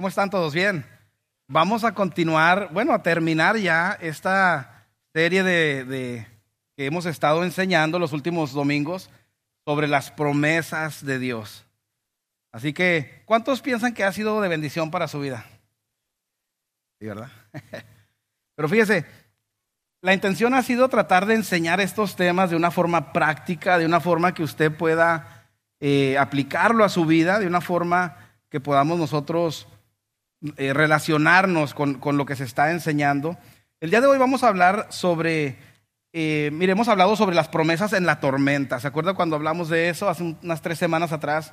¿Cómo están todos? Bien. Vamos a continuar, bueno, a terminar ya esta serie de, que hemos estado enseñando los últimos domingos sobre las promesas de Dios. Así que, ¿cuántos piensan que ha sido de bendición para su vida? Sí, ¿verdad? Pero fíjese, la intención ha sido tratar de enseñar estos temas de una forma práctica, de una forma que usted pueda eh, aplicarlo a su vida, de una forma que podamos nosotros eh, relacionarnos con, lo que se está enseñando. El día de hoy vamos a hablar sobre, eh, mire, hemos hablado sobre las promesas en la tormenta. ¿Se acuerda cuando hablamos de eso hace unas tres semanas atrás?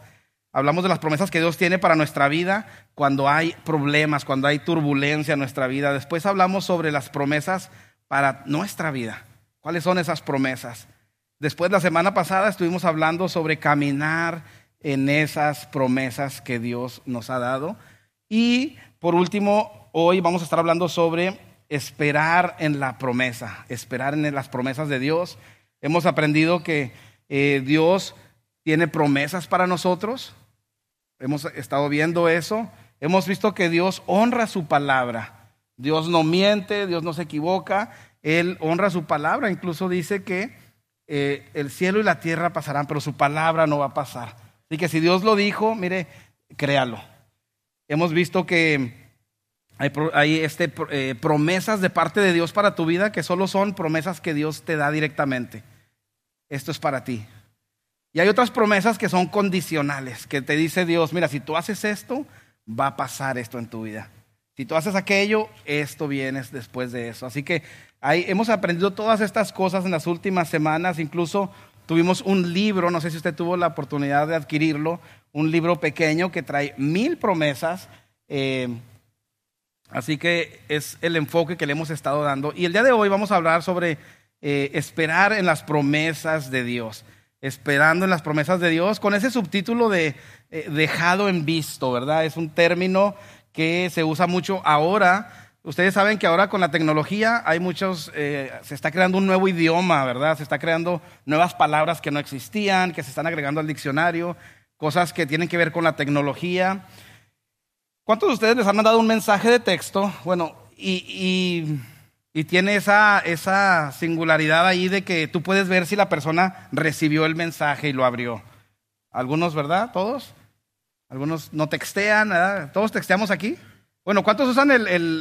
Hablamos de las promesas que Dios tiene para nuestra vida cuando hay problemas, cuando hay turbulencia en nuestra vida. Después hablamos sobre las promesas para nuestra vida. ¿Cuáles son esas promesas? Después, la semana pasada estuvimos hablando sobre caminar en esas promesas que Dios nos ha dado. Y por último, hoy vamos a estar hablando sobre esperar en la promesa, esperar en las promesas de Dios. Hemos aprendido que eh, Dios tiene promesas para nosotros. Hemos estado viendo eso. Hemos visto que Dios honra su palabra. Dios no miente, Dios no se equivoca, Él honra su palabra, incluso dice que eh, el cielo y la tierra pasarán, pero su palabra no va a pasar. Así que si Dios lo dijo, mire, créalo. Hemos visto que hay, este, eh, promesas de parte de Dios para tu vida que solo son promesas que Dios te da directamente. Esto es para ti. Y hay otras promesas que son condicionales, que te dice Dios, mira, si tú haces esto, va a pasar esto en tu vida. Si tú haces aquello, esto viene después de eso. Así que hemos aprendido todas estas cosas en las últimas semanas. Incluso tuvimos un libro, no sé si usted tuvo la oportunidad de adquirirlo, un libro pequeño que trae mil promesas. Eh, así que es el enfoque que le hemos estado dando. Y el día de hoy vamos a hablar sobre eh, esperar en las promesas de Dios. Esperando en las promesas de Dios, con ese subtítulo de eh, dejado en visto, ¿verdad? Es un término que se usa mucho ahora. Ustedes saben que ahora con la tecnología hay muchos, se está creando un nuevo idioma, ¿verdad? Se está creando nuevas palabras que no existían, que se están agregando al diccionario, cosas que tienen que ver con la tecnología. ¿Cuántos de ustedes les han mandado un mensaje de texto? Bueno, y, y tiene esa, esa singularidad ahí de que tú puedes ver si la persona recibió el mensaje y lo abrió. Algunos, ¿verdad? ¿Todos? Algunos no textean, ¿verdad? ¿Todos texteamos aquí? Bueno, ¿cuántos usan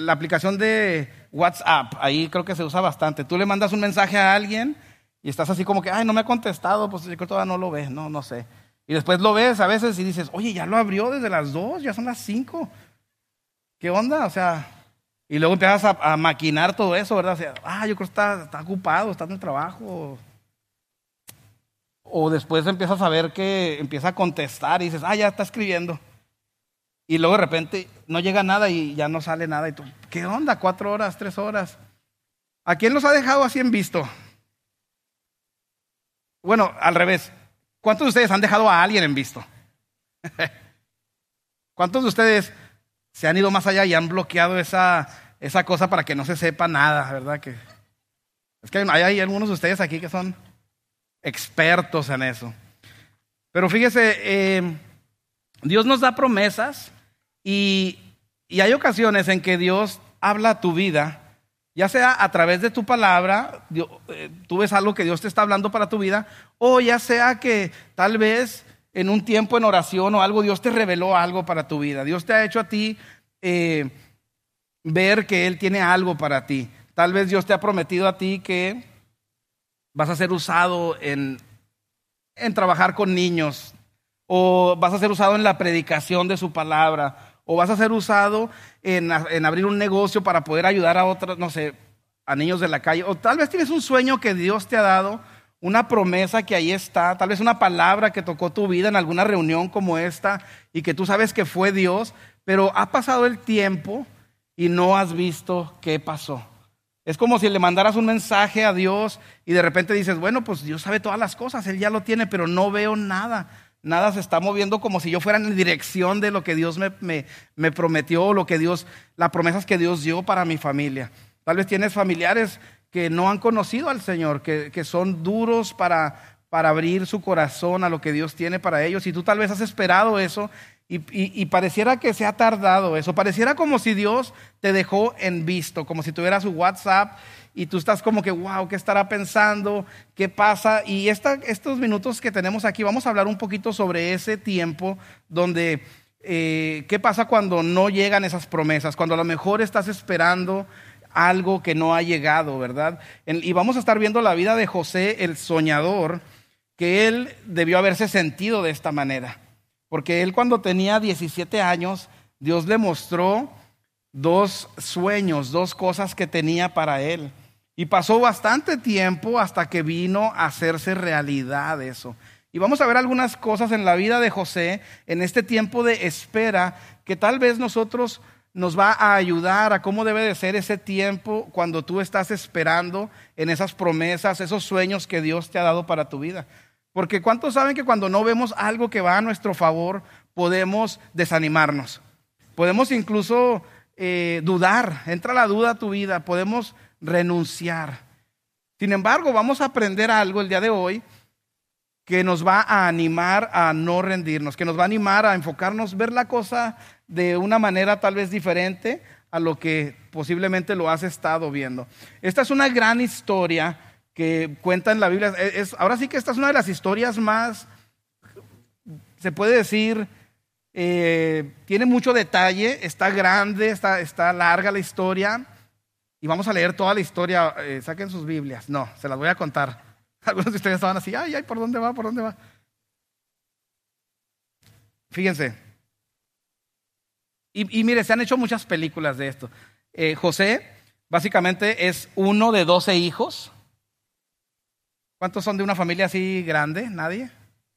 la aplicación de WhatsApp? Ahí creo que se usa bastante. Tú le mandas un mensaje a alguien y estás así como que, ay, no me ha contestado, pues yo creo que todavía no lo ve, no, no sé. Y después lo ves a veces y dices, oye, ya lo abrió desde las dos, ya son las cinco. ¿Qué onda? O sea, y luego empiezas a, maquinar todo eso, ¿verdad? O sea, ah, yo creo que está, está ocupado, está en el trabajo. O después empiezas a ver que empieza a contestar y dices, ah, ya está escribiendo. Y luego de repente no llega nada y ya no sale nada. Y tú, ¿qué onda? Cuatro horas, tres horas. ¿A quién los ha dejado así en visto? Bueno, al revés. ¿Cuántos de ustedes han dejado a alguien en visto? ¿Cuántos de ustedes se han ido más allá y han bloqueado esa, esa cosa para que no se sepa nada, verdad? Que, es que hay, algunos de ustedes aquí que son expertos en eso. Pero fíjese, eh, Dios nos da promesas y, hay ocasiones en que Dios habla a tu vida, ya sea a través de tu palabra, eh, tú ves algo que Dios te está hablando para tu vida, o ya sea que tal vez en un tiempo en oración o algo, Dios te reveló algo para tu vida. Dios te ha hecho a ti eh, ver que Él tiene algo para ti. Tal vez Dios te ha prometido a ti que vas a ser usado en, en trabajar con niños, o vas a ser usado en la predicación de su palabra, o vas a ser usado en, abrir un negocio para poder ayudar a otros, no sé, a niños de la calle, o tal vez tienes un sueño que Dios te ha dado, una promesa que ahí está, tal vez una palabra que tocó tu vida en alguna reunión como esta y que tú sabes que fue Dios, pero ha pasado el tiempo y no has visto qué pasó. Es como si le mandaras un mensaje a Dios y de repente dices, bueno, pues Dios sabe todas las cosas, Él ya lo tiene, pero no veo nada. Nada se está moviendo como si yo fuera en dirección de lo que Dios me, me, prometió, lo que Dios, las promesas que Dios dio para mi familia. Tal vez tienes familiares que no han conocido al Señor, que, que son duros para, para abrir su corazón a lo que Dios tiene para ellos. Y tú tal vez has esperado eso Y, pareciera que se ha tardado eso, pareciera como si Dios te dejó en visto, como si tuviera su WhatsApp y tú estás como que, wow, ¿qué estará pensando? ¿Qué pasa? Y estos minutos que tenemos aquí, vamos a hablar un poquito sobre ese tiempo donde, eh, ¿qué pasa cuando no llegan esas promesas? Cuando a lo mejor estás esperando algo que no ha llegado, ¿verdad? Y vamos a estar viendo la vida de José, el soñador, que él debió haberse sentido de esta manera. Porque él cuando tenía 17 años, Dios le mostró dos sueños, dos cosas que tenía para él. Y pasó bastante tiempo hasta que vino a hacerse realidad eso. Y vamos a ver algunas cosas en la vida de José en este tiempo de espera que tal vez nosotros nos va a ayudar a cómo debe de ser ese tiempo cuando tú estás esperando en esas promesas, esos sueños que Dios te ha dado para tu vida. Porque ¿cuántos saben que cuando no vemos algo que va a nuestro favor, podemos desanimarnos? Podemos incluso eh, dudar, entra la duda a tu vida, podemos renunciar. Sin embargo, vamos a aprender algo el día de hoy que nos va a animar a no rendirnos, que nos va a animar a enfocarnos, ver la cosa de una manera tal vez diferente a lo que posiblemente lo has estado viendo. Esta es una gran historia que cuenta en la Biblia. Es, ahora sí que esta es una de las historias más, se puede decir, eh, tiene mucho detalle, está grande, está, está, larga la historia. Y vamos a leer toda la historia. Eh, saquen sus Biblias. No, se las voy a contar. Algunos de ustedes estaban así, ay, ay, ¿por dónde va? ¿Por dónde va? Fíjense. Y, mire, se han hecho muchas películas de esto. Eh, José, básicamente, es uno de doce hijos. ¿Cuántos son de una familia así grande? ¿Nadie?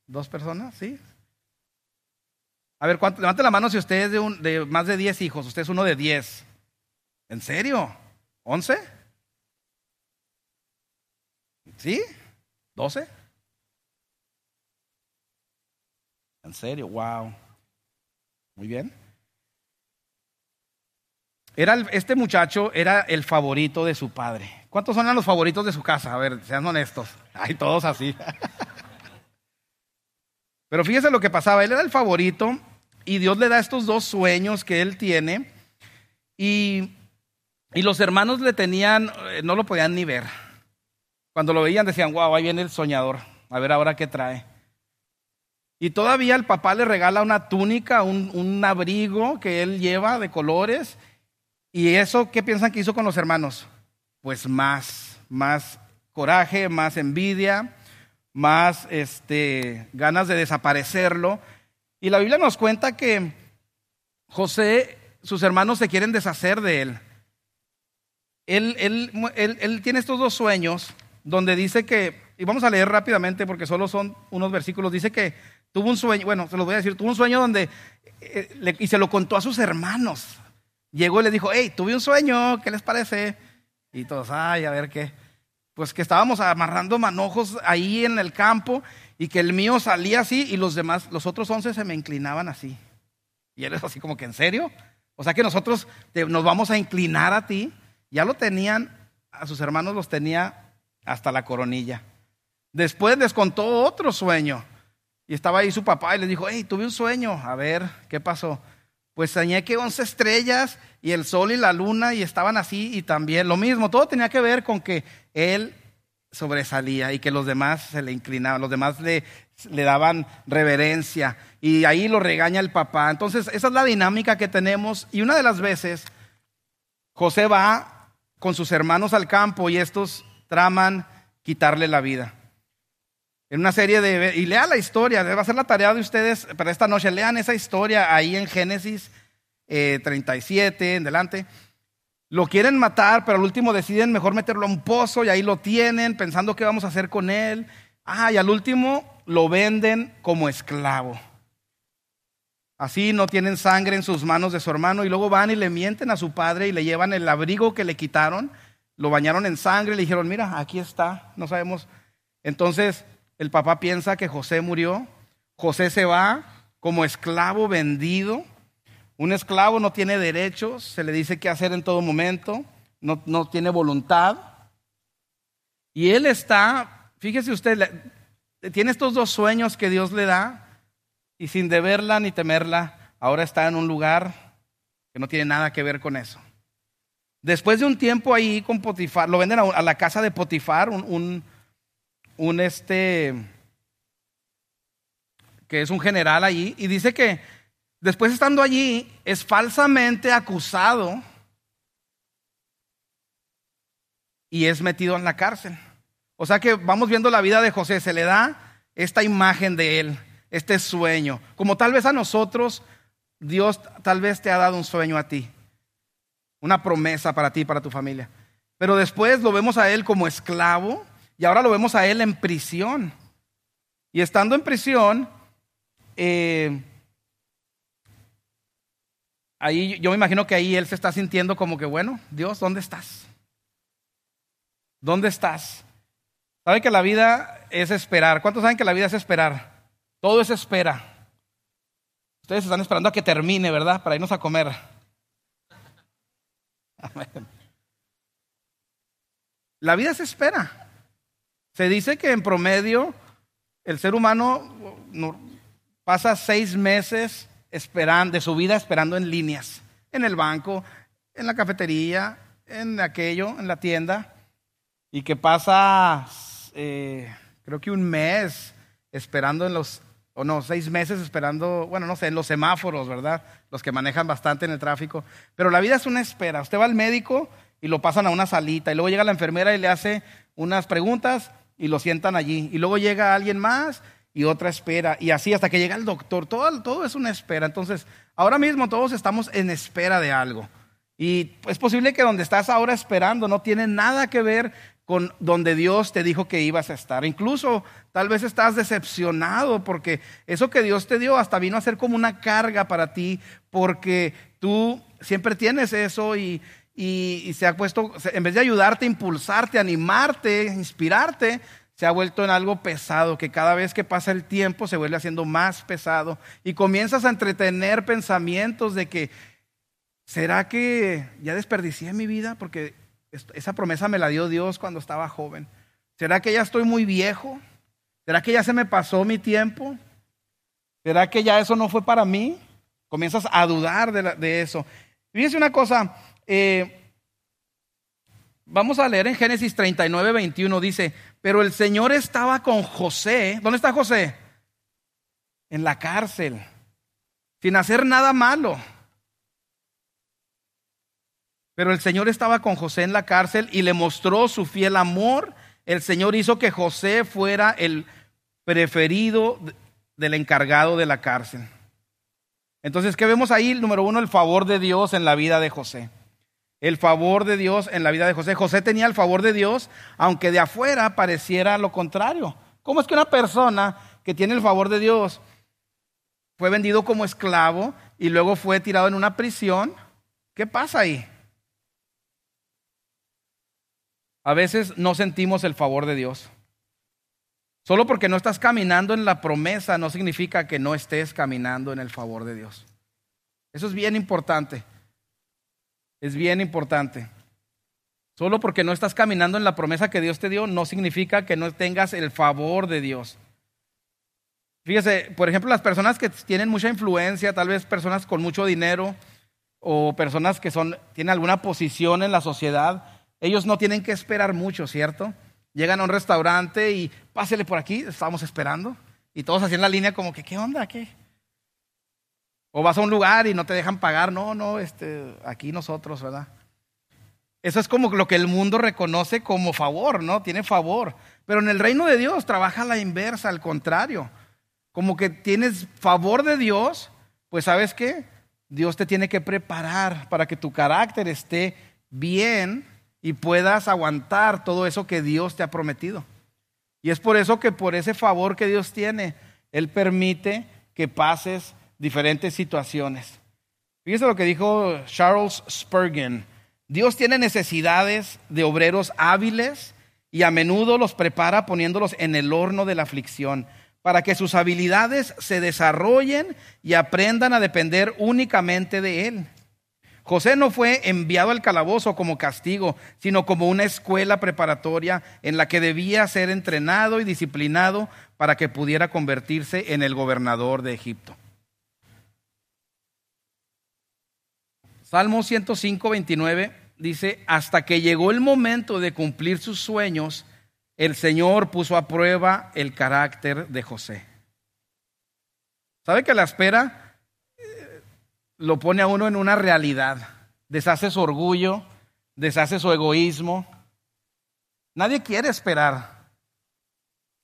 ¿Dos personas? ¿Sí? A ver, ¿cuánto? levante la mano si usted es de, un, de más de 10 hijos. Usted es uno de 10. ¿En serio? ¿11? ¿Sí? ¿12? ¿En serio? Wow. Muy bien. Era este muchacho era el favorito de su padre. ¿Cuántos son los favoritos de su casa? A ver, sean honestos. Hay todos así. Pero fíjese lo que pasaba. Él era el favorito y Dios le da estos dos sueños que él tiene. Y, y los hermanos le tenían, eh, no lo podían ni ver. Cuando lo veían decían, wow, ahí viene el soñador. A ver ahora qué trae. Y todavía el papá le regala una túnica, un, un abrigo que él lleva de colores. ¿Y eso qué piensan que hizo con los hermanos? pues más, más coraje, más envidia, más este, ganas de desaparecerlo. Y la Biblia nos cuenta que José, sus hermanos se quieren deshacer de él. Él, él, él, él tiene estos dos sueños donde dice que, y vamos a leer rápidamente porque solo son unos versículos, dice que tuvo un sueño, bueno, se los voy a decir, tuvo un sueño donde, eh, y se lo contó a sus hermanos. Llegó y le dijo, hey, tuve un sueño, ¿qué les parece? Y todos, ay, a ver qué. Pues que estábamos amarrando manojos ahí en el campo y que el mío salía así y los demás, los otros once se me inclinaban así. Y él es así como que, ¿en serio? O sea que nosotros nos vamos a inclinar a ti. Ya lo tenían, a sus hermanos los tenía hasta la coronilla. Después les contó otro sueño. Y estaba ahí su papá y le dijo, hey, tuve un sueño. A ver, ¿qué pasó? Pues soñé que once estrellas y el sol y la luna y estaban así y también lo mismo, todo tenía que ver con que él sobresalía y que los demás se le inclinaban, los demás le, le daban reverencia y ahí lo regaña el papá. Entonces, esa es la dinámica que tenemos y una de las veces José va con sus hermanos al campo y estos traman quitarle la vida. En una serie de... Y lea la historia, va a ser la tarea de ustedes para esta noche, lean esa historia ahí en Génesis 37 eh, en delante. Lo quieren matar, pero al último deciden mejor meterlo a un pozo y ahí lo tienen pensando qué vamos a hacer con él. Ah, y al último lo venden como esclavo. Así no tienen sangre en sus manos de su hermano y luego van y le mienten a su padre y le llevan el abrigo que le quitaron, lo bañaron en sangre y le dijeron, mira, aquí está, no sabemos. Entonces el papá piensa que José murió, José se va como esclavo vendido un esclavo no tiene derechos, se le dice qué hacer en todo momento, no, no tiene voluntad. Y él está, fíjese usted, tiene estos dos sueños que Dios le da y sin deberla ni temerla, ahora está en un lugar que no tiene nada que ver con eso. Después de un tiempo ahí con Potifar, lo venden a, la casa de Potifar, un, un, este, que es un general allí, y dice que después estando allí es falsamente acusado y es metido en la cárcel. O sea que vamos viendo la vida de José, se le da esta imagen de él, este sueño, como tal vez a nosotros, Dios tal vez te ha dado un sueño a ti una promesa para ti para tu familia. Pero después lo vemos a él como esclavo y ahora lo vemos a él en prisión. Y estando en prisión, eh, ahí yo me imagino que ahí él se está sintiendo como que, bueno, Dios, ¿dónde estás? ¿Dónde estás? ¿Saben que la vida es esperar? ¿Cuántos saben que la vida es esperar? Todo es espera. Ustedes están esperando a que termine, ¿verdad? Para irnos a comer. La vida se espera. Se dice que en promedio el ser humano pasa seis meses de su vida esperando en líneas, en el banco, en la cafetería, en aquello, en la tienda, y que pasa, eh, creo que un mes esperando en los o no, seis meses esperando, bueno, no sé, en los semáforos, ¿verdad? Los que manejan bastante en el tráfico. Pero la vida es una espera. Usted va al médico y lo pasan a una salita y luego llega la enfermera y le hace unas preguntas y lo sientan allí. Y luego llega alguien más y otra espera. Y así hasta que llega el doctor. Todo, todo es una espera. Entonces, ahora mismo todos estamos en espera de algo. Y es posible que donde estás ahora esperando no tiene nada que ver con donde Dios te dijo que ibas a estar. Incluso tal vez estás decepcionado porque eso que Dios te dio hasta vino a ser como una carga para ti porque tú siempre tienes eso y, y, se ha puesto, en vez de ayudarte, impulsarte, animarte, inspirarte, se ha vuelto en algo pesado, que cada vez que pasa el tiempo se vuelve haciendo más pesado y comienzas a entretener pensamientos de que, ¿será que ya desperdicié mi vida? Porque esa promesa me la dio Dios cuando estaba joven. ¿Será que ya estoy muy viejo? ¿Será que ya se me pasó mi tiempo? ¿Será que ya eso no fue para mí? Comienzas a dudar de, eso. Fíjense una cosa, eh, vamos a leer en Génesis 39, 21, dice, pero el Señor estaba con José. ¿Dónde está José? En la cárcel, sin hacer nada malo. Pero el Señor estaba con José en la cárcel y le mostró su fiel amor. El Señor hizo que José fuera el preferido del encargado de la cárcel. Entonces, ¿qué vemos ahí? Número uno, el favor de Dios en la vida de José. El favor de Dios en la vida de José. José tenía el favor de Dios, aunque de afuera pareciera lo contrario. ¿Cómo es que una persona que tiene el favor de Dios fue vendido como esclavo y luego fue tirado en una prisión? ¿Qué pasa ahí? a veces no sentimos el favor de Dios. Solo porque no estás caminando en la promesa no significa que no estés caminando en el favor de Dios. Eso es bien importante. Es bien importante. Solo porque no estás caminando en la promesa que Dios te dio no significa que no tengas el favor de Dios. Fíjese, por ejemplo, las personas que tienen mucha influencia, tal vez personas con mucho dinero o personas que son, tienen alguna posición en la sociedad, ellos no tienen que esperar mucho, ¿cierto? Llegan a un restaurante y pásele por aquí, estamos esperando. Y todos haciendo la línea como que, ¿qué onda? ¿Qué? O vas a un lugar y no te dejan pagar, no, no, este, aquí nosotros, ¿verdad? Eso es como lo que el mundo reconoce como favor, ¿no? Tiene favor. Pero en el reino de Dios trabaja la inversa, al contrario. Como que tienes favor de Dios, pues sabes qué? Dios te tiene que preparar para que tu carácter esté bien y puedas aguantar todo eso que Dios te ha prometido. Y es por eso que por ese favor que Dios tiene, Él permite que pases diferentes situaciones. Fíjese lo que dijo Charles Spurgeon. Dios tiene necesidades de obreros hábiles y a menudo los prepara poniéndolos en el horno de la aflicción para que sus habilidades se desarrollen y aprendan a depender únicamente de Él. José no fue enviado al calabozo como castigo, sino como una escuela preparatoria en la que debía ser entrenado y disciplinado para que pudiera convertirse en el gobernador de Egipto. Salmo 105, 29 dice, hasta que llegó el momento de cumplir sus sueños, el Señor puso a prueba el carácter de José. ¿Sabe que la espera eh, lo pone a uno en una realidad? Deshace su orgullo, deshace su egoísmo. Nadie quiere esperar.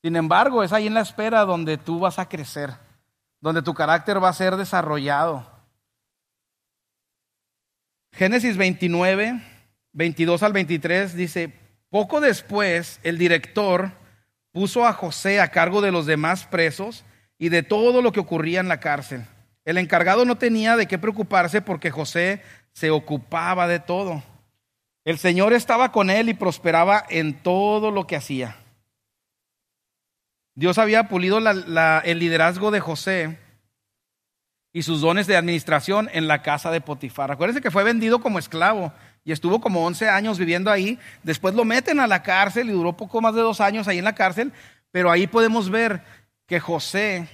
Sin embargo, es ahí en la espera donde tú vas a crecer, donde tu carácter va a ser desarrollado. Génesis 29, 22 al 23 dice, poco después el director puso a José a cargo de los demás presos y de todo lo que ocurría en la cárcel. El encargado no tenía de qué preocuparse porque José se ocupaba de todo. El Señor estaba con él y prosperaba en todo lo que hacía. Dios había pulido el liderazgo de José y sus dones de administración en la casa de Potifar. Acuérdense que fue vendido como esclavo y estuvo como 11 años viviendo ahí. Después lo meten a la cárcel y duró poco más de dos años ahí en la cárcel, pero ahí podemos ver que José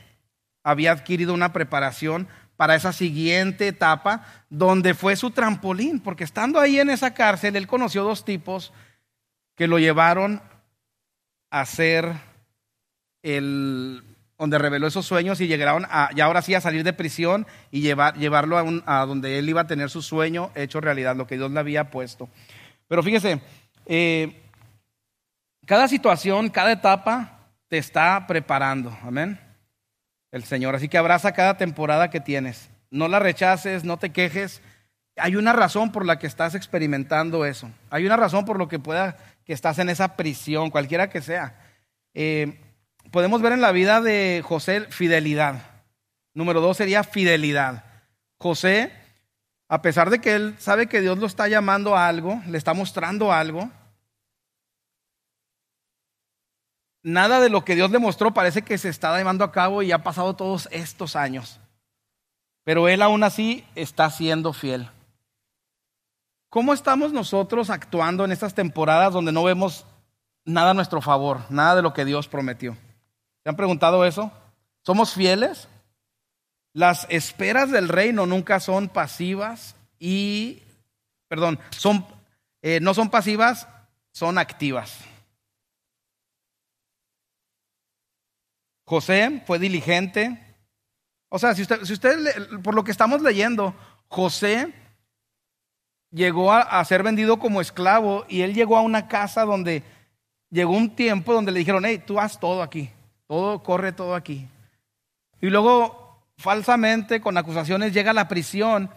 había adquirido una preparación para esa siguiente etapa, donde fue su trampolín, porque estando ahí en esa cárcel, él conoció dos tipos que lo llevaron a ser el donde reveló esos sueños y llegaron a, y ahora sí a salir de prisión y llevar, llevarlo a, a, donde él iba a tener su sueño hecho realidad, lo que Dios le había puesto. Pero fíjese, eh, cada situación, cada etapa te está preparando. Amén. El Señor. Así que abraza cada temporada que tienes. No la rechaces, no te quejes. Hay una razón por la que estás experimentando eso. Hay una razón por lo que pueda que estás en esa prisión, cualquiera que sea. Eh, podemos ver en la vida de José fidelidad. Número dos sería fidelidad. José, a pesar de que él sabe que Dios lo está llamando a algo, le está mostrando algo, nada de lo que Dios le mostró parece que se está llevando a cabo y ha pasado todos estos años. Pero Él aún así está siendo fiel. ¿Cómo estamos nosotros actuando en estas temporadas donde no vemos nada a nuestro favor, nada de lo que Dios prometió? ¿Se han preguntado eso? ¿Somos fieles? Las esperas del reino nunca son pasivas y, perdón, son, eh, no son pasivas, son activas. José fue diligente. O sea, si usted, si usted por lo que estamos leyendo, José llegó a, ser vendido como esclavo y él llegó a una casa donde llegó un tiempo donde le dijeron, hey, tú haz todo aquí, todo corre todo aquí. Y luego, falsamente, con acusaciones, llega a la prisión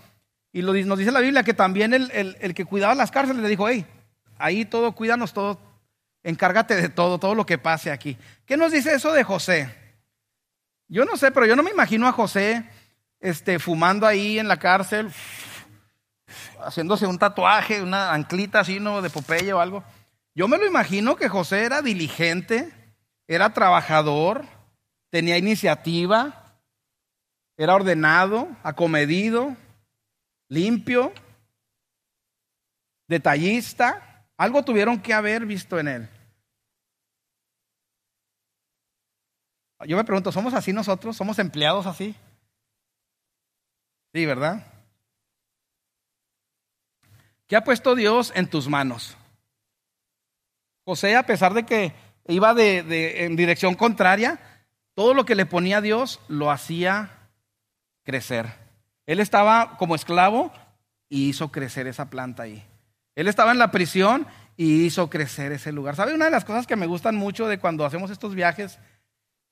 y lo, nos dice la Biblia que también el, el que cuidaba las cárceles le dijo, hey, ahí todo, cuídanos todo, encárgate de todo, todo lo que pase aquí. ¿Qué nos dice eso de José? Yo no sé, pero yo no me imagino a José este, fumando ahí en la cárcel, haciéndose un tatuaje, una anclita así, ¿no? De Popeye o algo. Yo me lo imagino que José era diligente, era trabajador, tenía iniciativa, era ordenado, acomedido, limpio, detallista. Algo tuvieron que haber visto en él. Yo me pregunto, ¿somos así nosotros? ¿Somos empleados así? Sí, ¿verdad? ¿Qué ha puesto Dios en tus manos? José, a pesar de que iba de, en dirección contraria, todo lo que le ponía a Dios lo hacía crecer. Él estaba como esclavo y hizo crecer esa planta ahí. Él estaba en la prisión y hizo crecer ese lugar. ¿Sabe una de las cosas que me gustan mucho de cuando hacemos estos viajes?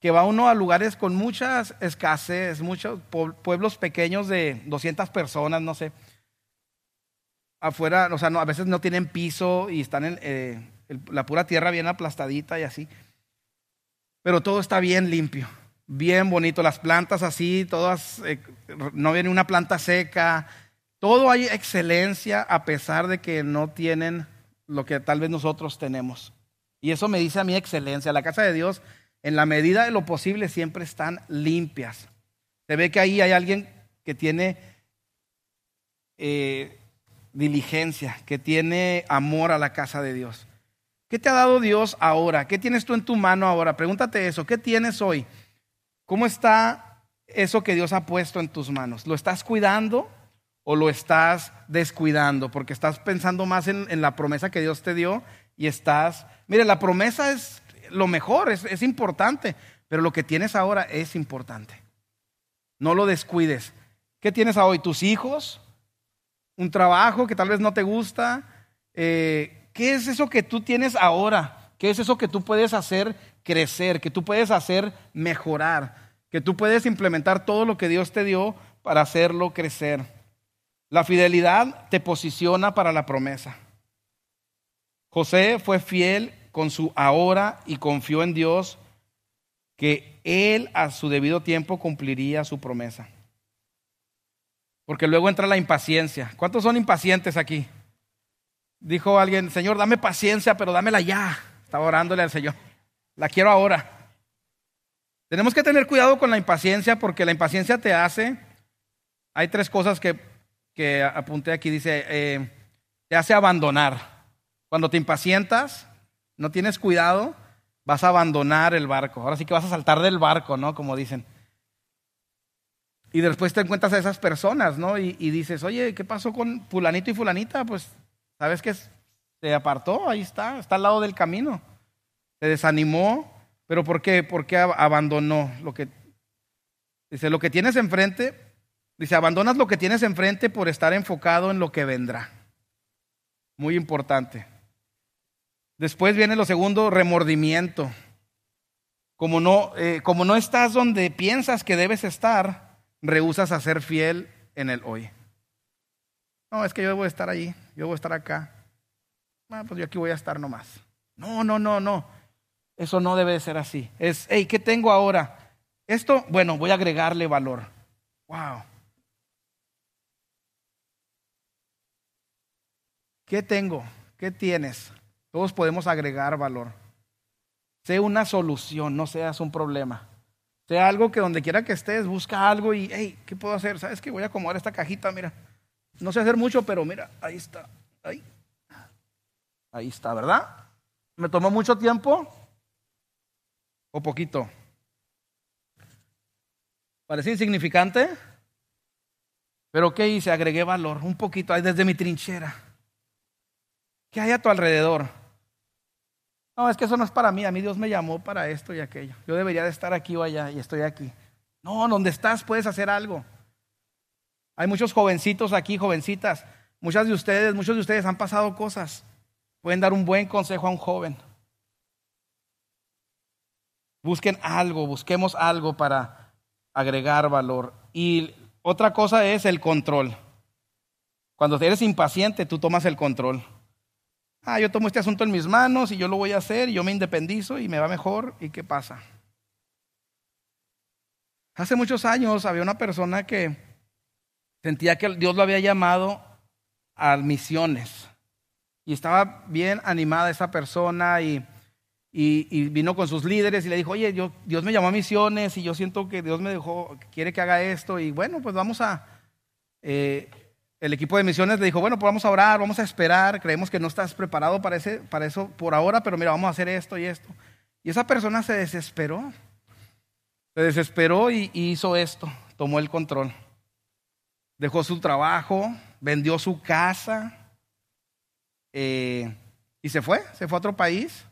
que va uno a lugares con muchas escasez, muchos pueblos pequeños de 200 personas, no sé. Afuera, o sea, no, a veces no tienen piso y están en eh, la pura tierra bien aplastadita y así. Pero todo está bien limpio, bien bonito. Las plantas así, todas, eh, no viene una planta seca. Todo hay excelencia a pesar de que no tienen lo que tal vez nosotros tenemos. Y eso me dice a mí excelencia. La casa de Dios en la medida de lo posible siempre están limpias. Se ve que ahí hay alguien que tiene eh, diligencia, que tiene amor a la casa de Dios. ¿Qué te ha dado Dios ahora? ¿Qué tienes tú en tu mano ahora? Pregúntate eso. ¿Qué tienes hoy? ¿Cómo está eso que Dios ha puesto en tus manos? ¿Lo estás cuidando o lo estás descuidando porque estás pensando más en, la promesa que Dios te dio y estás, mire, la promesa es lo mejor, es, importante, pero lo que tienes ahora es importante. No lo descuides. ¿Qué tienes hoy? ¿Tus hijos? ¿Un trabajo que tal vez no te gusta? Eh, ¿Qué es eso que tú tienes ahora? ¿Qué es eso que tú puedes hacer crecer? ¿Que tú puedes hacer mejorar? ¿Que tú puedes implementar todo lo que Dios te dio para hacerlo crecer? La fidelidad te posiciona para la promesa. José fue fiel con su ahora y confió en Dios que él a su debido tiempo cumpliría su promesa. Porque luego entra la impaciencia. ¿Cuántos son impacientes aquí? Dijo alguien, Señor, dame paciencia, pero dámela ya. Estaba orándole al Señor. La quiero ahora. Tenemos que tener cuidado con la impaciencia porque la impaciencia te hace, hay tres cosas que que apunté aquí, dice, eh, te hace abandonar. Cuando te impacientas, no tienes cuidado, vas a abandonar el barco. Ahora sí que vas a saltar del barco, ¿no? Como dicen. Y después te encuentras a esas personas, ¿no? Y, dices, oye, ¿qué pasó con fulanito y fulanita? Pues, ¿sabes que Se apartó, ahí está, está al lado del camino. Se desanimó, pero ¿por qué? ¿Por qué abandonó lo que... Dice, lo que tienes enfrente Dice, abandonas lo que tienes enfrente por estar enfocado en lo que vendrá. Muy importante. Después viene lo segundo, remordimiento. Como no, eh, como no estás donde piensas que debes estar, rehusas a ser fiel en el hoy. No, es que yo a estar allí, yo a estar acá. Ah, pues yo aquí voy a estar nomás. No, no, no, no. Eso no debe de ser así. Es, hey, ¿qué tengo ahora? Esto, bueno, voy a agregarle valor. Wow. ¿Qué tengo? ¿Qué tienes? Todos podemos agregar valor. Sé una solución, no seas un problema. Sea algo que donde quiera que estés, busca algo y, hey, ¿qué puedo hacer? ¿Sabes qué? Voy a acomodar esta cajita, mira. No sé hacer mucho, pero mira, ahí está. Ahí. Ahí está, ¿verdad? ¿Me tomó mucho tiempo? ¿O poquito? ¿Parece insignificante? Pero ¿qué hice? Agregué valor, un poquito, ahí desde mi trinchera. ¿Qué hay a tu alrededor? No, es que eso no es para mí. A mí Dios me llamó para esto y aquello. Yo debería de estar aquí o allá y estoy aquí. No, donde estás puedes hacer algo. Hay muchos jovencitos aquí, jovencitas. Muchas de ustedes, muchos de ustedes han pasado cosas. Pueden dar un buen consejo a un joven. Busquen algo, busquemos algo para agregar valor. Y otra cosa es el control. Cuando eres impaciente, tú tomas el control. Ah, yo tomo este asunto en mis manos y yo lo voy a hacer, y yo me independizo y me va mejor. ¿Y qué pasa? Hace muchos años había una persona que sentía que Dios lo había llamado a misiones. Y estaba bien animada esa persona y, vino con sus líderes y le dijo, oye, yo, Dios me llamó a misiones y yo siento que Dios me dejó, quiere que haga esto. Y bueno, pues vamos a... Eh, el equipo de misiones le dijo, bueno, pues vamos a orar, vamos a esperar, creemos que no estás preparado para, ese, para eso por ahora, pero mira, vamos a hacer esto y esto. Y esa persona se desesperó, se desesperó y hizo esto, tomó el control. Dejó su trabajo, vendió su casa eh, y se fue, se fue a otro país.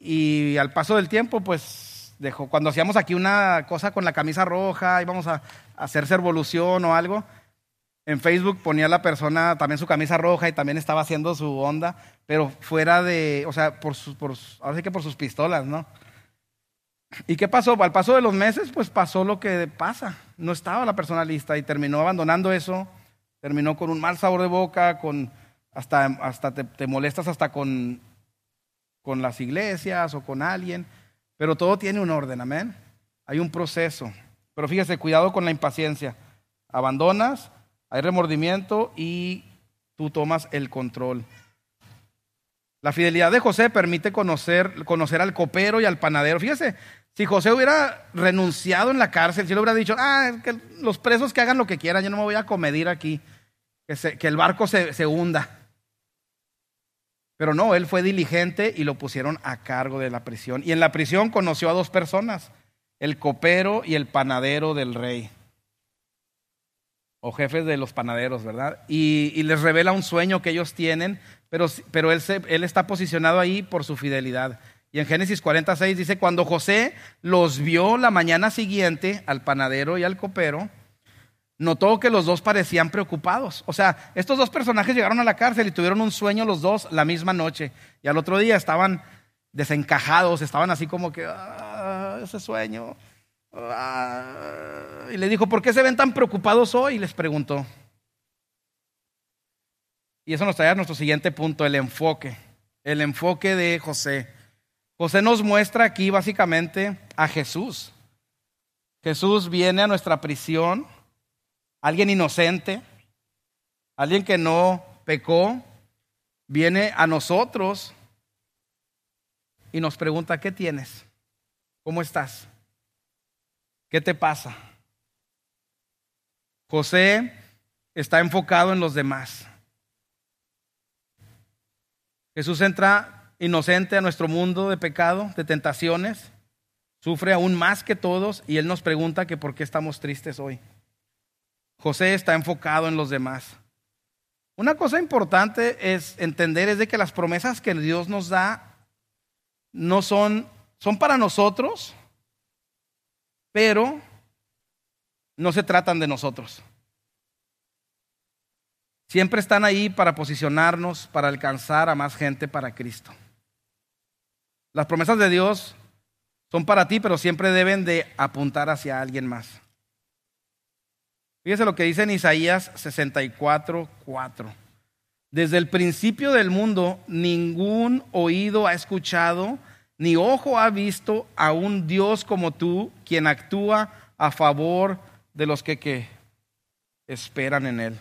Y al paso del tiempo, pues dejó, cuando hacíamos aquí una cosa con la camisa roja, íbamos a, a hacer revolución o algo, en Facebook ponía la persona también su camisa roja y también estaba haciendo su onda, pero fuera de, o sea, por, por ahora sí que por sus pistolas, ¿no? ¿Y qué pasó? Al paso de los meses, pues pasó lo que pasa. No estaba la persona lista y terminó abandonando eso, terminó con un mal sabor de boca, con hasta, hasta te, te molestas hasta con, con las iglesias o con alguien. Pero todo tiene un orden, amén. Hay un proceso. Pero fíjese, cuidado con la impaciencia. Abandonas, hay remordimiento y tú tomas el control. La fidelidad de José permite conocer, conocer al copero y al panadero. Fíjese, si José hubiera renunciado en la cárcel, si le hubiera dicho, ah, que los presos que hagan lo que quieran, yo no me voy a comedir aquí, que, el barco se, se hunda. Pero no, él fue diligente y lo pusieron a cargo de la prisión. Y en la prisión conoció a dos personas, el copero y el panadero del rey. o jefes de los panaderos, ¿verdad? Y, les revela un sueño que ellos tienen, pero, pero él, él está posicionado ahí por su fidelidad. Y en Génesis 46 dice, cuando José los vio la mañana siguiente al panadero y al copero, notó que los dos parecían preocupados. O sea, estos dos personajes llegaron a la cárcel y tuvieron un sueño los dos la misma noche. Y al otro día estaban desencajados, estaban así como que, ah, ese sueño, Ah, y le dijo, ¿por qué se ven tan preocupados hoy? Y les preguntó. Y eso nos trae a nuestro siguiente punto, el enfoque. El enfoque de José. José nos muestra aquí básicamente a Jesús. Jesús viene a nuestra prisión, alguien inocente, alguien que no pecó, viene a nosotros y nos pregunta, ¿qué tienes? ¿Cómo estás? ¿Qué te pasa? José está enfocado en los demás. Jesús entra inocente a nuestro mundo de pecado, de tentaciones, sufre aún más que todos y Él nos pregunta que por qué estamos tristes hoy. José está enfocado en los demás. Una cosa importante es entender es de que las promesas que Dios nos da no son, son para nosotros, pero no se tratan de nosotros. Siempre están ahí para posicionarnos, para alcanzar a más gente para Cristo. Las promesas de Dios son para ti, pero siempre deben de apuntar hacia alguien más. Fíjese lo que dice en Isaías 64, 4. Desde el principio del mundo, ningún oído ha escuchado ni ojo ha visto a un Dios como tú, quien actúa a favor de los que, esperan en Él.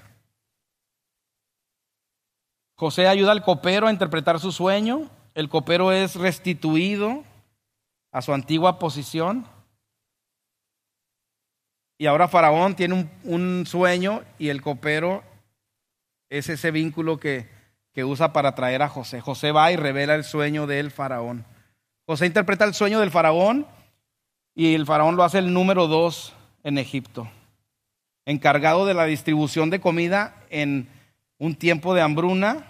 José ayuda al copero a interpretar su sueño. El copero es restituido a su antigua posición. Y ahora Faraón tiene un, sueño y el copero es ese vínculo que, que usa para traer a José. José va y revela el sueño del Faraón. José interpreta el sueño del faraón y el faraón lo hace el número dos en Egipto, encargado de la distribución de comida en un tiempo de hambruna.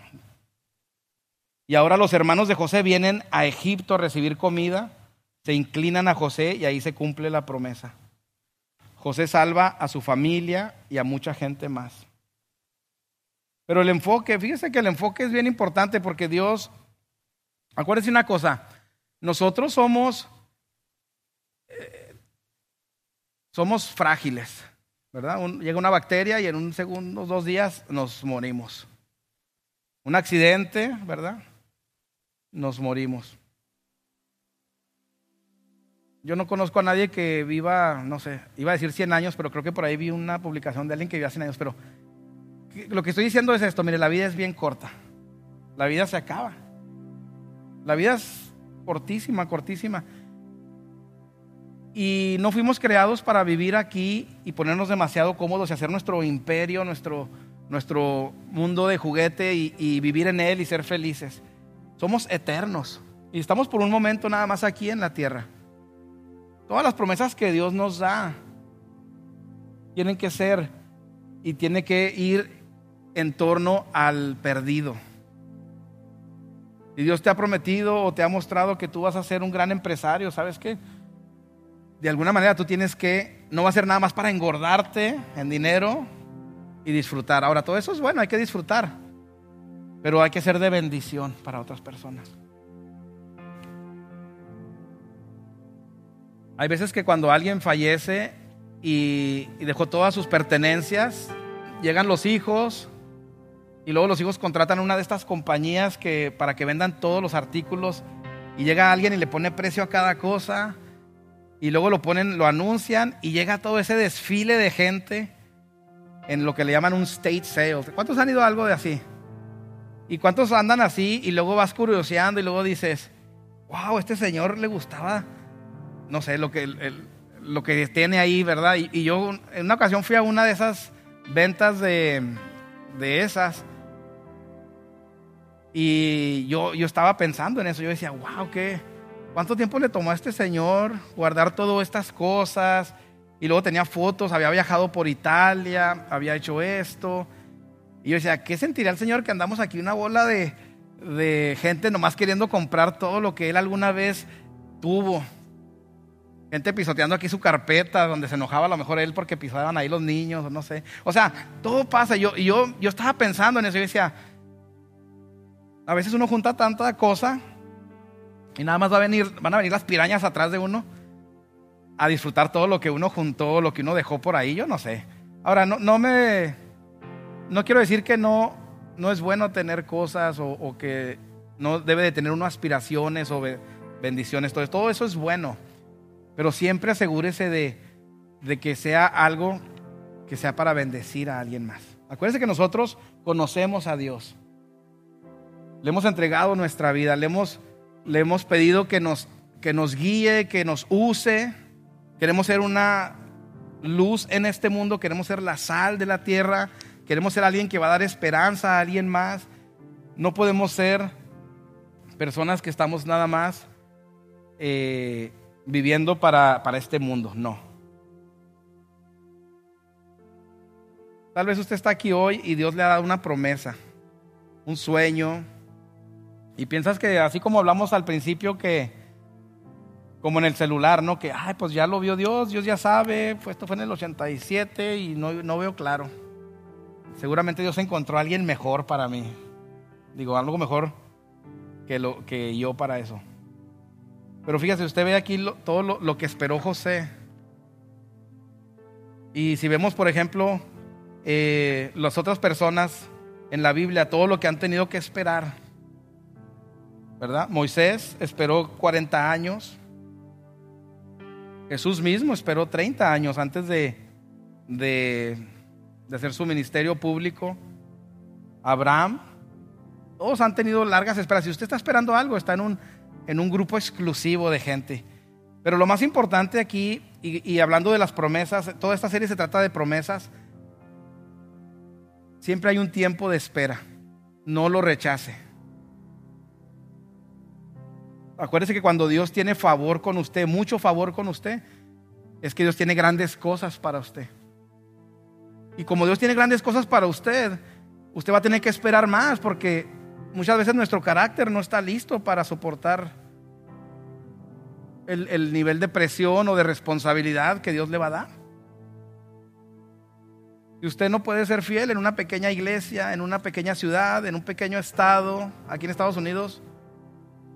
Y ahora los hermanos de José vienen a Egipto a recibir comida, se inclinan a José y ahí se cumple la promesa. José salva a su familia y a mucha gente más. Pero el enfoque, fíjese que el enfoque es bien importante porque Dios, acuérdense una cosa, nosotros somos, eh, somos frágiles, ¿verdad? llega una bacteria y en un segundo, dos días nos morimos. Un accidente, ¿verdad? Nos morimos. Yo no conozco a nadie que viva, no sé, iba a decir 100 años, pero creo que por ahí vi una publicación de alguien que viva 100 años. Pero lo que estoy diciendo es esto, mire, la vida es bien corta. La vida se acaba. La vida es cortísima, cortísima. Y no fuimos creados para vivir aquí y ponernos demasiado cómodos y hacer nuestro imperio, nuestro, nuestro mundo de juguete y vivir en él y ser felices. Somos eternos y estamos por un momento nada más aquí en la tierra. Todas las promesas que Dios nos da tienen que ser y tiene que ir en torno al perdido. Y Dios te ha prometido o te ha mostrado que tú vas a ser un gran empresario, ¿sabes qué? De alguna manera tú tienes que, no va a ser nada más para engordarte en dinero y disfrutar. Ahora, todo eso es bueno, hay que disfrutar, pero hay que ser de bendición para otras personas. Hay veces que cuando alguien fallece y, dejó todas sus pertenencias, llegan los hijos y luego los hijos contratan una de estas compañías que, para que vendan todos los artículos y llega alguien y le pone precio a cada cosa y luego lo ponen, lo anuncian y llega todo ese desfile de gente en lo que le llaman un state sale. ¿Cuántos han ido a algo de así? ¿Y cuántos andan así y luego vas curioseando y luego dices, wow, este señor le gustaba, no sé, lo que, lo que tiene ahí, ¿verdad? Y, y, yo en una ocasión fui a una de esas ventas de, de esas y yo, yo estaba pensando en eso, yo decía, wow, ¿qué? ¿Cuánto tiempo le tomó a este señor guardar todas estas cosas? Y luego tenía fotos, había viajado por Italia, había hecho esto. Y yo decía, ¿qué sentiría el Señor que andamos aquí una bola de, de gente nomás queriendo comprar todo lo que Él alguna vez tuvo? Gente pisoteando aquí su carpeta, donde se enojaba a lo mejor él porque pisaban ahí los niños, no sé. O sea, todo pasa. Yo, yo, yo estaba pensando en eso y decía, a veces uno junta tanta cosa y nada más va a venir, van a venir las pirañas atrás de uno a disfrutar todo lo que uno juntó, lo que uno dejó por ahí, yo no sé. Ahora, no, no me, no quiero decir que no, no es bueno tener cosas o, que no debe de tener unas aspiraciones o bendiciones, todo, todo eso es bueno. Pero siempre asegúrese de, de que sea algo que sea para bendecir a alguien más. Acuérdense que nosotros conocemos a Dios. Le hemos entregado nuestra vida, le hemos, le hemos pedido que nos, que nos guíe, que nos use. Queremos ser una luz en este mundo, queremos ser la sal de la tierra, queremos ser alguien que va a dar esperanza a alguien más. No podemos ser personas que estamos nada más eh, viviendo para, para este mundo, no. Tal vez usted está aquí hoy y Dios le ha dado una promesa, un sueño, y piensas que así como hablamos al principio que, como en el celular, ¿no? Que, ay, pues ya lo vio Dios, Dios ya sabe, pues esto fue en el 87 y no, no veo claro. Seguramente Dios encontró a alguien mejor para mí. Digo, algo mejor que, lo, que yo para eso. Pero fíjese, usted ve aquí todo lo, que esperó José. Y si vemos, por ejemplo, eh, las otras personas en la Biblia, todo lo que han tenido que esperar. ¿Verdad? Moisés esperó 40 años. Jesús mismo esperó 30 años antes de, de, de hacer su ministerio público. Abraham. Todos han tenido largas esperas. Si usted está esperando algo, está en un en un grupo exclusivo de gente. Pero lo más importante aquí, y, hablando de las promesas, toda esta serie se trata de promesas, siempre hay un tiempo de espera. No lo rechace. Acuérdese que cuando Dios tiene favor con usted, mucho favor con usted, es que Dios tiene grandes cosas para usted. Y como Dios tiene grandes cosas para usted, usted va a tener que esperar más porque Muchas veces nuestro carácter no está listo para soportar el, nivel de presión o de responsabilidad que Dios le va a dar. Y usted no puede ser fiel en una pequeña iglesia, en una pequeña ciudad, en un pequeño estado, aquí en Estados Unidos.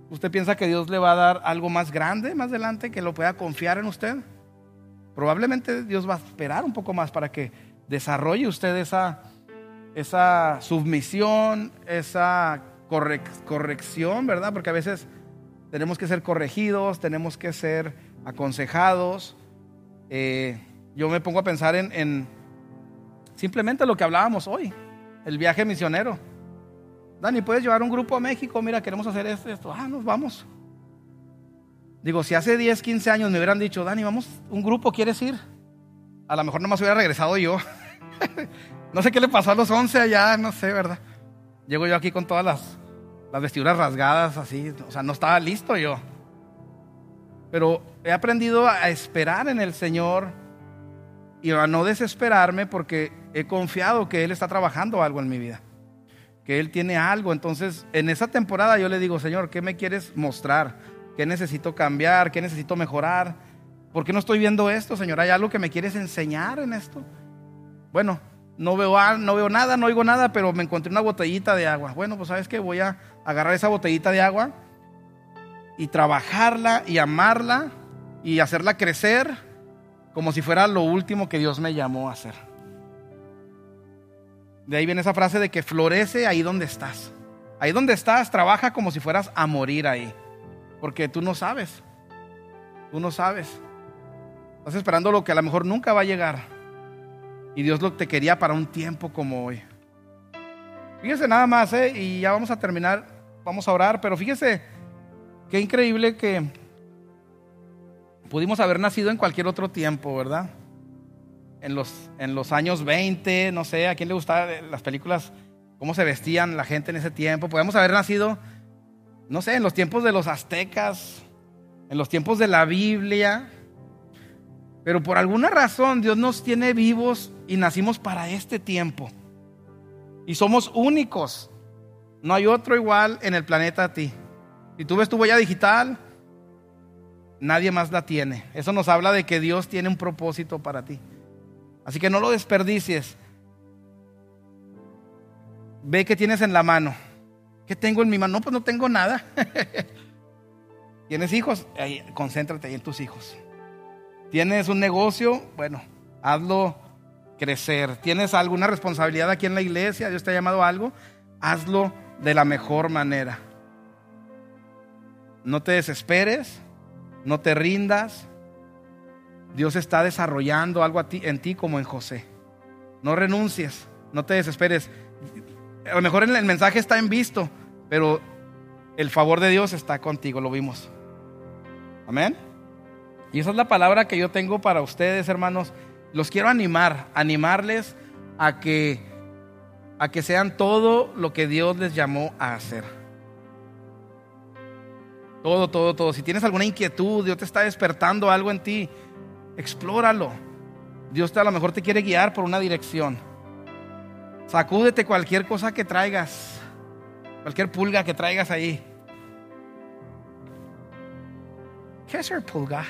¿Usted piensa que Dios le va a dar algo más grande más adelante que lo pueda confiar en usted? Probablemente Dios va a esperar un poco más para que desarrolle usted esa, esa submisión, esa corrección, ¿verdad? Porque a veces tenemos que ser corregidos, tenemos que ser aconsejados. Eh, yo me pongo a pensar en, simplemente lo que hablábamos hoy, el viaje misionero. Dani, ¿puedes llevar un grupo a México? Mira, queremos hacer esto, esto. Ah, nos vamos. Digo, si hace 10, 15 años me hubieran dicho, Dani, vamos, un grupo, ¿quieres ir? A lo mejor nomás hubiera regresado yo. No sé qué le pasó a los 11 allá, no sé, ¿verdad? Llego yo aquí con todas las, las vestiduras rasgadas, así, o sea, no estaba listo yo. Pero he aprendido a esperar en el Señor y a no desesperarme porque he confiado que Él está trabajando algo en mi vida, que Él tiene algo. Entonces, en esa temporada yo le digo, Señor, ¿qué me quieres mostrar? ¿Qué necesito cambiar? ¿Qué necesito mejorar? ¿Por qué no estoy viendo esto, Señor? ¿Hay algo que me quieres enseñar en esto? Bueno, no veo, no veo nada, no oigo nada, pero me encontré una botellita de agua. Bueno, pues sabes que voy a agarrar esa botellita de agua y trabajarla y amarla y hacerla crecer como si fuera lo último que Dios me llamó a hacer. De ahí viene esa frase de que florece ahí donde estás. Ahí donde estás, trabaja como si fueras a morir ahí. Porque tú no sabes. Tú no sabes. Estás esperando lo que a lo mejor nunca va a llegar. Y Dios lo te quería para un tiempo como hoy. Fíjese nada más, ¿eh? y ya vamos a terminar, vamos a orar, pero fíjese qué increíble que pudimos haber nacido en cualquier otro tiempo, ¿verdad? En los, en los años 20, no sé, a quién le gustaban las películas, cómo se vestían la gente en ese tiempo. Podemos haber nacido, no sé, en los tiempos de los aztecas, en los tiempos de la Biblia, Pero por alguna razón Dios nos tiene vivos y nacimos para este tiempo. Y somos únicos. No hay otro igual en el planeta a ti. Si tú ves tu huella digital, nadie más la tiene. Eso nos habla de que Dios tiene un propósito para ti. Así que no lo desperdicies. Ve qué tienes en la mano. ¿Qué tengo en mi mano? No, pues no tengo nada. ¿Tienes hijos? Concéntrate ahí en tus hijos. ¿Tienes un negocio? Bueno, hazlo crecer. ¿Tienes alguna responsabilidad aquí en la iglesia? ¿Dios te ha llamado a algo? Hazlo de la mejor manera. No te desesperes, no te rindas. Dios está desarrollando algo a ti, en ti como en José. No renuncies, no te desesperes. A lo mejor el mensaje está en visto, pero el favor de Dios está contigo, lo vimos. Amén. Y esa es la palabra que yo tengo para ustedes, hermanos. Los quiero animar, animarles a que a que sean todo lo que Dios les llamó a hacer. Todo, todo, todo. Si tienes alguna inquietud, Dios te está despertando algo en ti, explóralo. Dios te, a lo mejor te quiere guiar por una dirección. Sacúdete cualquier cosa que traigas, cualquier pulga que traigas ahí. ¿Qué es el pulga?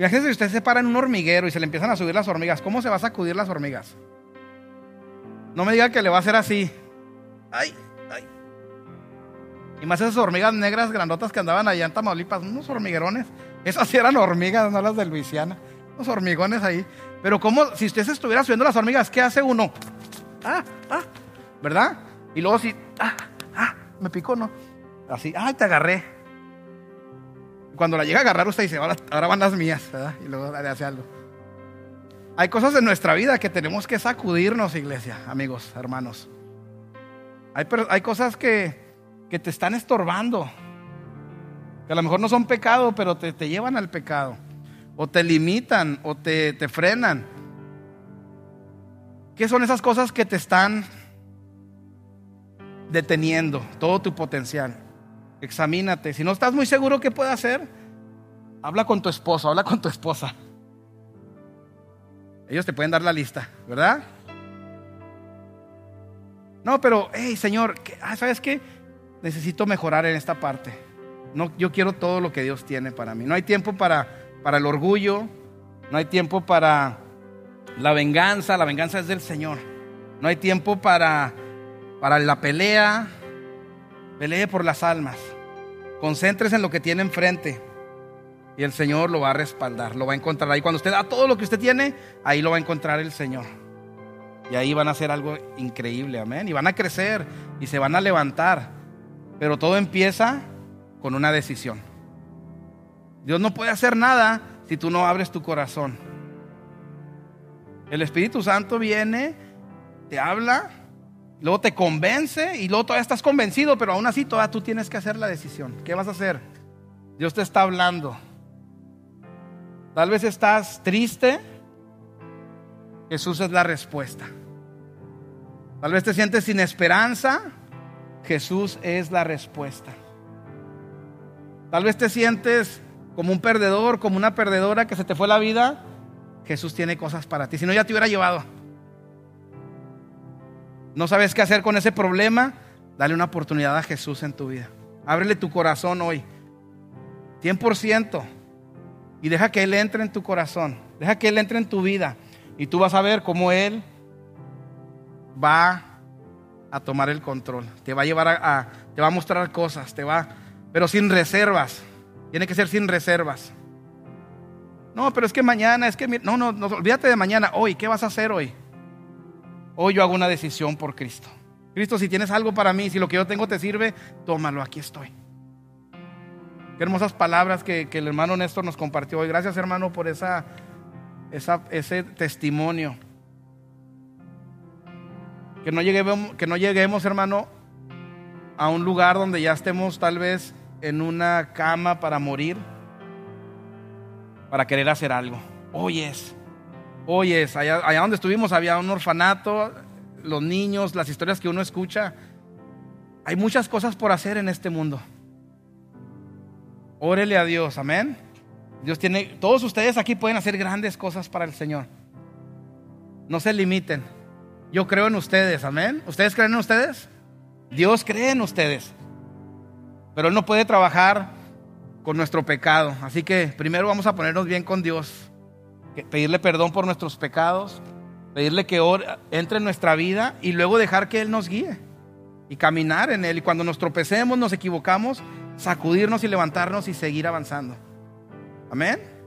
Fíjese si usted se para en un hormiguero y se le empiezan a subir las hormigas, ¿cómo se va a sacudir las hormigas? No me diga que le va a hacer así. Ay, ay. Y más esas hormigas negras grandotas que andaban allá en Tamaulipas, unos hormiguerones. Esas sí eran hormigas, no las de Luisiana. Unos hormigones ahí. Pero como si usted se estuviera subiendo las hormigas, ¿qué hace uno? Ah, ah, ¿verdad? Y luego si, ah, ah, me picó, ¿no? Así, ay, te agarré cuando la llega a agarrar, usted dice, ahora, van las mías, ¿verdad? Y luego le hace algo. Hay cosas en nuestra vida que tenemos que sacudirnos, iglesia, amigos, hermanos. Hay, hay cosas que, que, te están estorbando, que a lo mejor no son pecado, pero te, te llevan al pecado, o te limitan, o te, te frenan. ¿Qué son esas cosas que te están deteniendo todo tu potencial? Examínate. Si no estás muy seguro qué puede hacer, habla con tu esposo, habla con tu esposa. Ellos te pueden dar la lista, ¿verdad? No, pero, hey, Señor, ah, ¿sabes qué? Necesito mejorar en esta parte. No, yo quiero todo lo que Dios tiene para mí. No hay tiempo para, para el orgullo, no hay tiempo para la venganza, la venganza es del Señor. No hay tiempo para, para la pelea, Pelee por las almas. Concéntrese en lo que tiene enfrente. Y el Señor lo va a respaldar, lo va a encontrar ahí. Cuando usted da todo lo que usted tiene, ahí lo va a encontrar el Señor. Y ahí van a hacer algo increíble, amén. Y van a crecer y se van a levantar. Pero todo empieza con una decisión. Dios no puede hacer nada si tú no abres tu corazón. El Espíritu Santo viene, te habla Luego te convence y luego todavía estás convencido, pero aún así todavía tú tienes que hacer la decisión. ¿Qué vas a hacer? Dios te está hablando. Tal vez estás triste. Jesús es la respuesta. Tal vez te sientes sin esperanza. Jesús es la respuesta. Tal vez te sientes como un perdedor, como una perdedora que se te fue la vida. Jesús tiene cosas para ti. Si no, ya te hubiera llevado. ¿No sabes qué hacer con ese problema? Dale una oportunidad a Jesús en tu vida. Ábrele tu corazón hoy. 100%. Y deja que Él entre en tu corazón. Deja que Él entre en tu vida. Y tú vas a ver cómo Él va a tomar el control. Te va a llevar a, te va a mostrar cosas. Te va, pero sin reservas. Tiene que ser sin reservas. No, pero es que mañana, es que no, no, no, olvídate de mañana. Hoy, ¿qué vas a hacer hoy? Hoy yo hago una decisión por Cristo. Cristo, si tienes algo para mí, si lo que yo tengo te sirve, tómalo, aquí estoy. Qué hermosas palabras que, el hermano Néstor nos compartió hoy. Gracias, hermano, por esa, ese testimonio. Que no, lleguemos, que no lleguemos, hermano, a un lugar donde ya estemos tal vez en una cama para morir, para querer hacer algo. Hoy es. Oyes, allá, allá donde estuvimos había un orfanato, los niños, las historias que uno escucha. Hay muchas cosas por hacer en este mundo. Órele a Dios, amén. Dios tiene, todos ustedes aquí pueden hacer grandes cosas para el Señor. No se limiten. Yo creo en ustedes, amén. ¿Ustedes creen en ustedes? Dios cree en ustedes. Pero Él no puede trabajar con nuestro pecado. Así que primero vamos a ponernos bien con Dios. Pedirle perdón por nuestros pecados. Pedirle que entre en nuestra vida y luego dejar que Él nos guíe. Y caminar en Él. Y cuando nos tropecemos, nos equivocamos, sacudirnos y levantarnos y seguir avanzando. Amén.